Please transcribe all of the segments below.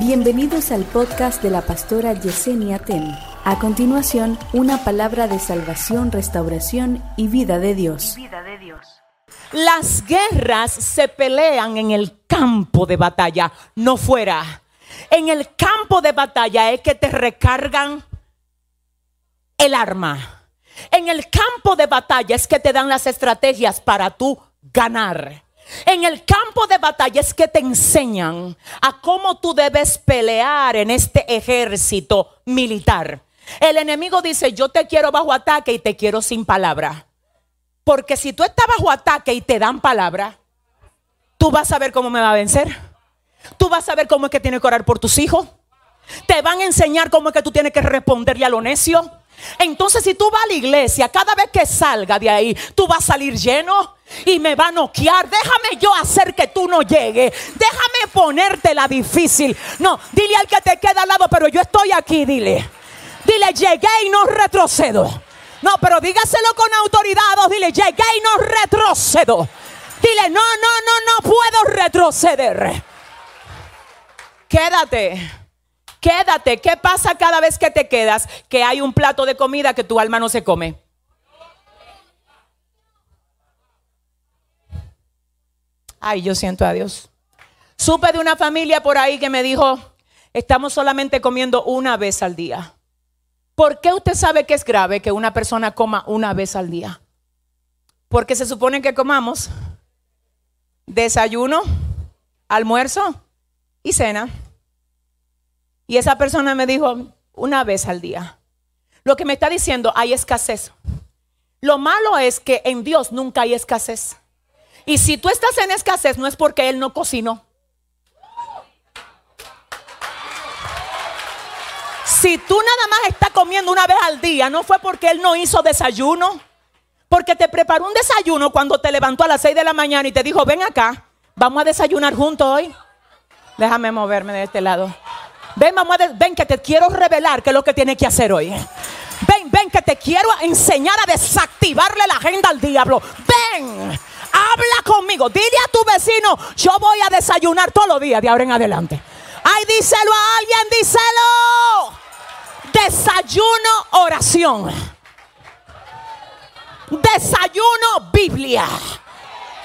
Bienvenidos al podcast de la pastora Yesenia Ten. A continuación, una palabra de salvación, restauración y vida de Dios. Las guerras se pelean en el campo de batalla, no fuera. En el campo de batalla es que te recargan el arma. En el campo de batalla es que te dan las estrategias para tú ganar. En el campo de batalla es que te enseñan a cómo tú debes pelear en este ejército militar. El enemigo dice, yo te quiero bajo ataque y te quiero sin palabra. Porque si tú estás bajo ataque y te dan palabra, tú vas a ver cómo me va a vencer. Tú vas a ver cómo es que tienes que orar por tus hijos. Te van a enseñar cómo es que tú tienes que responderle a lo necio. Entonces, si tú vas a la iglesia, cada vez que salga de ahí, tú vas a salir lleno y me va a noquear. Déjame yo hacer que tú no llegues. Déjame ponerte la difícil. No, dile al que te queda al lado, pero yo estoy aquí, dile. Dile, llegué y no retrocedo. No, pero dígaselo con autoridad. Dile, llegué y no retrocedo. Dile, no, no, no, no puedo retroceder. Quédate. Quédate. ¿Qué pasa cada vez que te quedas? Que hay un plato de comida que tu alma no se come. Ay, yo siento a Dios. Supe de una familia por ahí que me dijo, estamos solamente comiendo una vez al día. ¿Por qué usted sabe que es grave que una persona coma una vez al día? Porque se supone que comamos desayuno, almuerzo y cena. Y esa persona me dijo una vez al día. Lo que me está diciendo, hay escasez. Lo malo es que en Dios nunca hay escasez. Y si tú estás en escasez, no es porque Él no cocinó. Si tú nada más estás comiendo una vez al día, no fue porque Él no hizo desayuno. Porque te preparó un desayuno cuando te levantó a las 6 de la mañana y te dijo, ven acá, vamos a desayunar juntos hoy. Déjame moverme de este lado. Ven, mamá, ven que te quiero revelar qué es lo que tienes que hacer hoy. Ven, ven que te quiero enseñar a desactivarle la agenda al diablo. Ven, habla conmigo. Dile a tu vecino, yo voy a desayunar todos los días de ahora en adelante. Ay, díselo a alguien, díselo. Desayuno, oración. Desayuno, Biblia.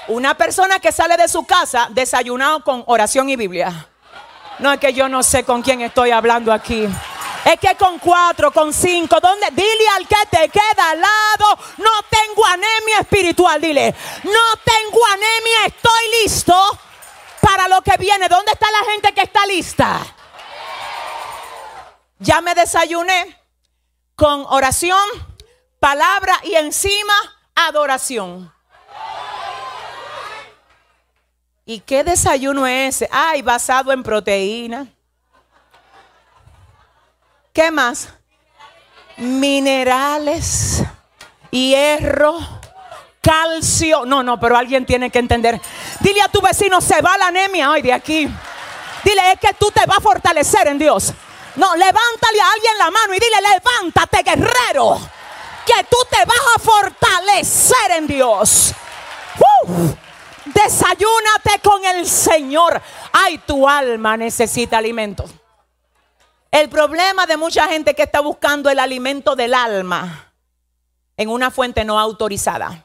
Una persona que sale de su casa desayunado con oración y Biblia. No es que yo no sé con quién estoy hablando aquí. Es que con cuatro, con cinco, ¿dónde? Dile al que te queda al lado, no tengo anemia espiritual, dile, no tengo anemia, estoy listo para lo que viene. ¿Dónde está la gente que está lista? Ya me desayuné con oración, palabra y encima adoración. ¿Y qué desayuno es ese? Ay, basado en proteína. ¿Qué más? Minerales, hierro, calcio. No, no, pero alguien tiene que entender. Dile a tu vecino, se va la anemia hoy de aquí. Dile, es que tú te vas a fortalecer en Dios. No, levántale a alguien la mano y dile, levántate, guerrero. Que tú te vas a fortalecer en Dios. Desayúnate con el Señor. Ay, tu alma necesita alimento. El problema de mucha gente que está buscando el alimento del alma en una fuente no autorizada.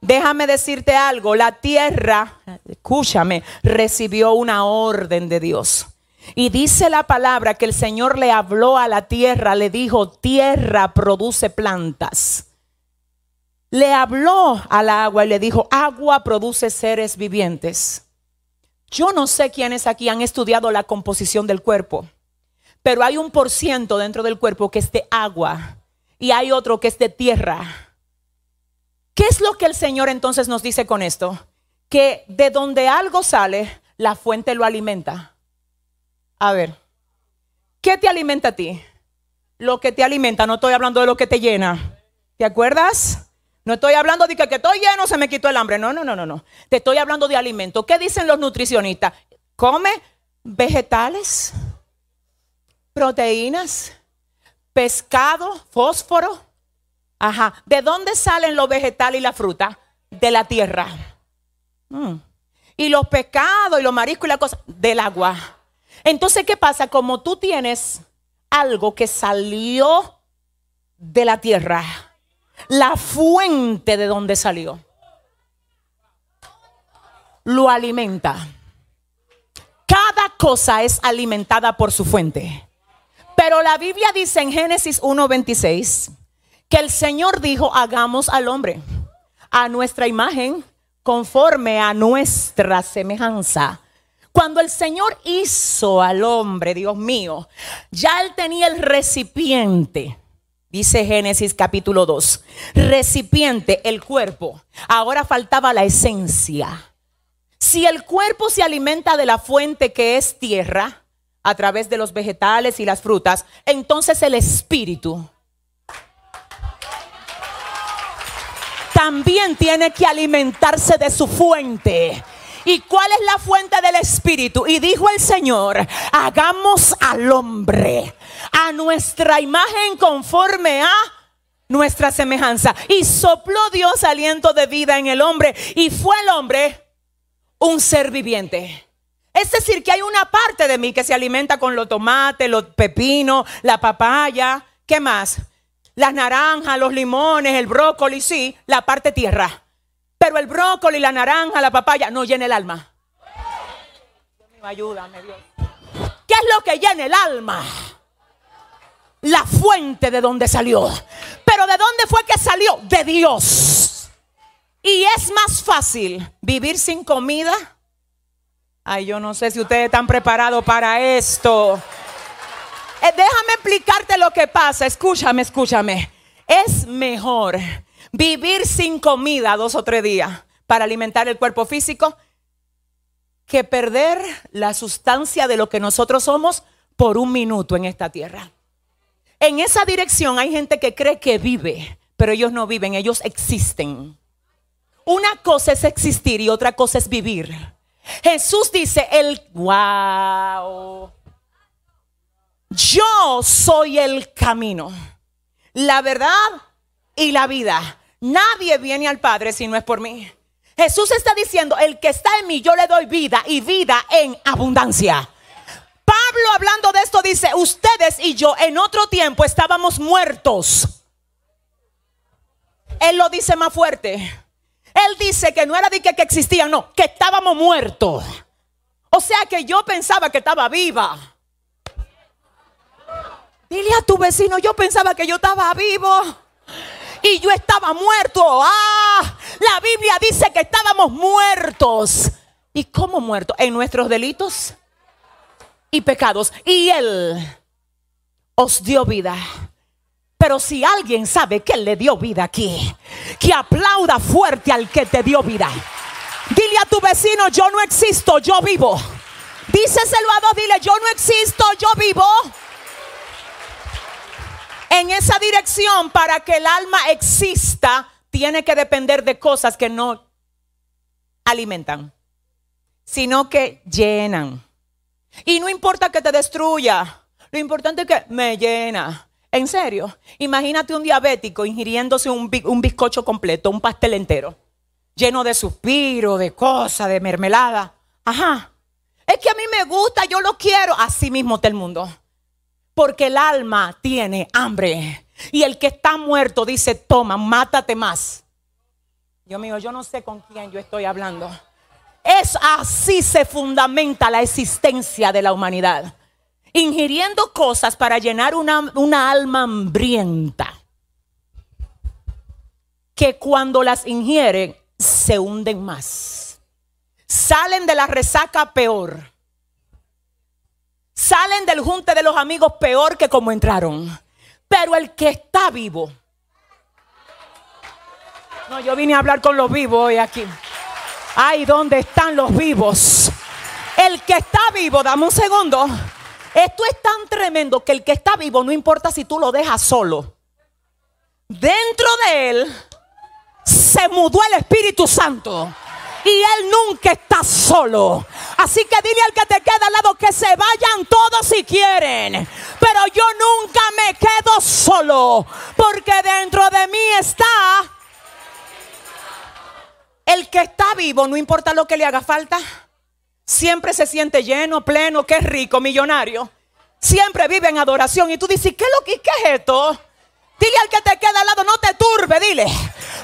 Déjame decirte algo, la tierra, escúchame, recibió una orden de Dios. Y dice la palabra que el Señor le habló a la tierra, le dijo, tierra produce plantas le habló al agua y le dijo, agua produce seres vivientes. Yo no sé quiénes aquí han estudiado la composición del cuerpo, pero hay un por ciento dentro del cuerpo que es de agua y hay otro que es de tierra. ¿Qué es lo que el Señor entonces nos dice con esto? Que de donde algo sale, la fuente lo alimenta. A ver, ¿qué te alimenta a ti? Lo que te alimenta, no estoy hablando de lo que te llena. ¿Te acuerdas? No estoy hablando de que, estoy lleno, se me quitó el hambre. No, no, no, no, no. Te estoy hablando de alimento. ¿Qué dicen los nutricionistas? Come vegetales, proteínas, pescado, fósforo. Ajá. ¿De dónde salen los vegetales y la fruta? De la tierra. Mm. Y los pescados y los mariscos y la cosa, del agua. Entonces, ¿qué pasa? Como tú tienes algo que salió de la tierra, la fuente de donde salió, lo alimenta. Cada cosa es alimentada por su fuente. Pero la Biblia dice en Génesis 1:26 que el Señor dijo, hagamos al hombre a nuestra imagen, conforme a nuestra semejanza. Cuando el Señor hizo al hombre, Dios mío, ya él tenía el recipiente. Dice Génesis capítulo 2, recipiente, el cuerpo. Ahora faltaba la esencia. Si el cuerpo se alimenta de la fuente que es tierra, a través de los vegetales y las frutas, entonces el espíritu también tiene que alimentarse de su fuente. ¿Y cuál es la fuente del Espíritu? Y dijo el Señor, hagamos al hombre a nuestra imagen conforme a nuestra semejanza. Y sopló Dios aliento de vida en el hombre. Y fue el hombre un ser viviente. Es decir, que hay una parte de mí que se alimenta con los tomates, los pepinos, la papaya. ¿Qué más? Las naranjas, los limones, el brócoli, sí, la parte tierra. Pero el brócoli, la naranja, la papaya no llena el alma. ayúdame, Dios. ¿Qué es lo que llena el alma? La fuente de donde salió. Pero ¿de dónde fue que salió? De Dios. Y es más fácil vivir sin comida. Ay, yo no sé si ustedes están preparados para esto. Eh, déjame explicarte lo que pasa. Escúchame, escúchame. Es mejor vivir sin comida dos o tres días para alimentar el cuerpo físico que perder la sustancia de lo que nosotros somos por un minuto en esta tierra. En esa dirección hay gente que cree que vive, pero ellos no viven, ellos existen. Una cosa es existir y otra cosa es vivir. Jesús dice, el wow. Yo soy el camino, la verdad y la vida. Nadie viene al Padre si no es por mí. Jesús está diciendo, el que está en mí, yo le doy vida y vida en abundancia. Hablando de esto dice, ustedes y yo en otro tiempo estábamos muertos. Él lo dice más fuerte. Él dice que no era de que, que existían, no, que estábamos muertos. O sea que yo pensaba que estaba viva. Dile a tu vecino, yo pensaba que yo estaba vivo y yo estaba muerto. Ah, la Biblia dice que estábamos muertos. ¿Y cómo muertos? En nuestros delitos y pecados. Y Él os dio vida. Pero si alguien sabe que Él le dio vida aquí, que aplauda fuerte al que te dio vida. Dile a tu vecino, yo no existo, yo vivo. Díceselo a dos, dile, yo no existo, yo vivo en esa dirección para que el alma exista, tiene que depender de cosas que no alimentan, sino que llenan. Y no importa que te destruya, lo importante es que me llena. En serio, imagínate un diabético ingiriéndose un, bizcocho completo, un pastel entero, lleno de suspiro, de cosas, de mermelada. Ajá. Es que a mí me gusta, yo lo quiero. Así mismo está el mundo. Porque el alma tiene hambre. Y el que está muerto dice, toma, mátate más. Dios mío, yo no sé con quién yo estoy hablando. Es así se fundamenta la existencia de la humanidad. Ingiriendo cosas para llenar una, alma hambrienta. Que cuando las ingieren se hunden más. Salen de la resaca peor Salen del junte de los amigos peor que como entraron. Pero el que está vivo. No, yo vine a hablar con los vivos hoy aquí. Ay, ¿dónde están los vivos? El que está vivo, dame un segundo. Esto es tan tremendo que el que está vivo, no importa si tú lo dejas solo. Dentro de él se mudó el Espíritu Santo y Él nunca está solo. Así que dile al que te queda al lado que se vayan todos si quieren. Pero yo nunca me quedo solo. Porque dentro de mí está el que está vivo, no importa lo que le haga falta. siempre se siente lleno, pleno, qué rico, millonario. Siempre vive en adoración. Y tú dices, ¿qué lo que qué es esto? Dile al que te queda al lado, no te turbe, dile.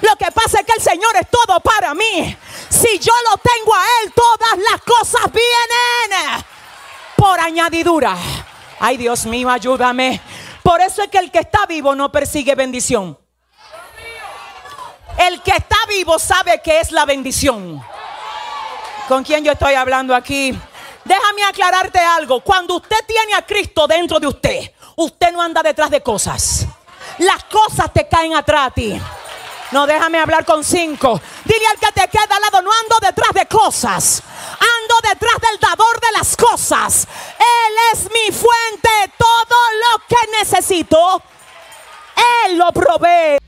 Lo que pasa es que el Señor es todo para mí. Si yo lo tengo a Él, todas las cosas vienen por añadidura. Ay, Dios mío, ayúdame. Por eso es que el que está vivo no persigue bendición. El que está vivo sabe que es la bendición. ¿Con quién yo estoy hablando aquí? Déjame aclararte algo. Cuando usted tiene a Cristo dentro de usted, usted no anda detrás de cosas. Las cosas te caen atrás a ti. No, déjame hablar con cinco. Dile al que te queda al lado, no ando detrás de cosas. Ando detrás del dador de las cosas. Él es mi fuente. Todo lo que necesito, Él lo provee.